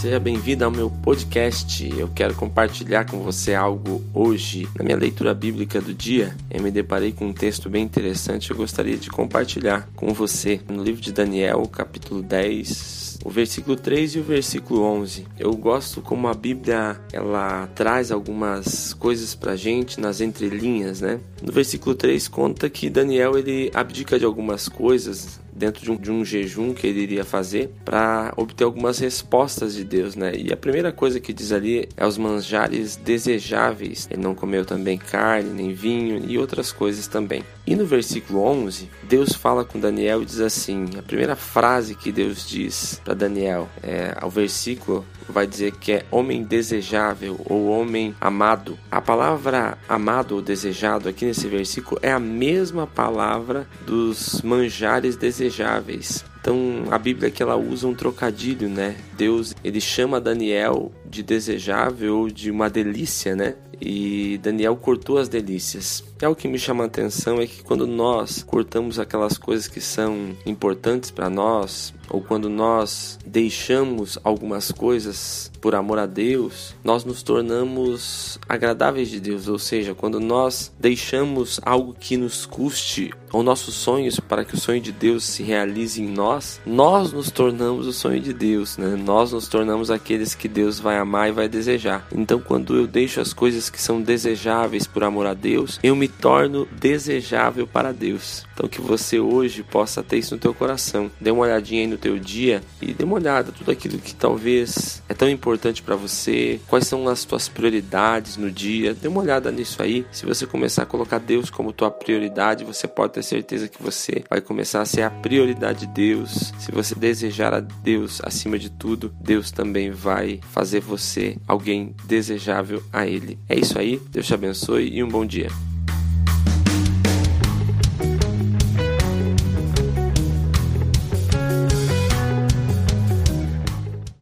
Seja bem-vindo ao meu podcast. Eu quero compartilhar com você algo hoje. Na minha leitura bíblica do dia, eu me deparei com um texto bem interessante. Eu gostaria de compartilhar com você no livro de Daniel, capítulo 10, o versículo 3 e o versículo 11. Eu gosto como a Bíblia ela traz algumas coisas pra gente nas entrelinhas, né? No versículo 3 conta que Daniel ele abdica de algumas coisas dentro de um, de um jejum que ele iria fazer para obter algumas respostas de Deus, né? E a primeira coisa que diz ali é os manjares desejáveis. Ele não comeu também carne, nem vinho e outras coisas também. E no versículo 11, Deus fala com Daniel e diz assim: a primeira frase que Deus diz para Daniel, é, ao versículo vai dizer que é homem desejável ou homem amado. A palavra amado ou desejado aqui nesse versículo é a mesma palavra dos manjares desejáveis. Então a Bíblia que ela usa um trocadilho, né? Deus ele chama Daniel de desejável ou de uma delícia, né? E Daniel cortou as delícias. É o que me chama a atenção é que quando nós cortamos aquelas coisas que são importantes para nós, ou quando nós deixamos algumas coisas por amor a Deus, nós nos tornamos agradáveis de Deus, ou seja, quando nós deixamos algo que nos custe ou nossos sonhos para que o sonho de Deus se realize em nós, nós nos tornamos o sonho de Deus, né? Nós nos tornamos aqueles que Deus vai amar e vai desejar. Então, quando eu deixo as coisas que são desejáveis por amor a Deus, eu me torno desejável para Deus. Então, que você hoje possa ter isso no teu coração. Dê uma olhadinha aí no teu dia e dê uma olhada tudo aquilo que talvez é tão importante para você, quais são as tuas prioridades no dia. Dê uma olhada nisso aí. Se você começar a colocar Deus como tua prioridade, você pode ter certeza que você vai começar a ser a prioridade de Deus. Se você desejar a Deus acima de tudo, Deus também vai fazer você alguém desejável a Ele. É isso aí. Deus te abençoe e um bom dia.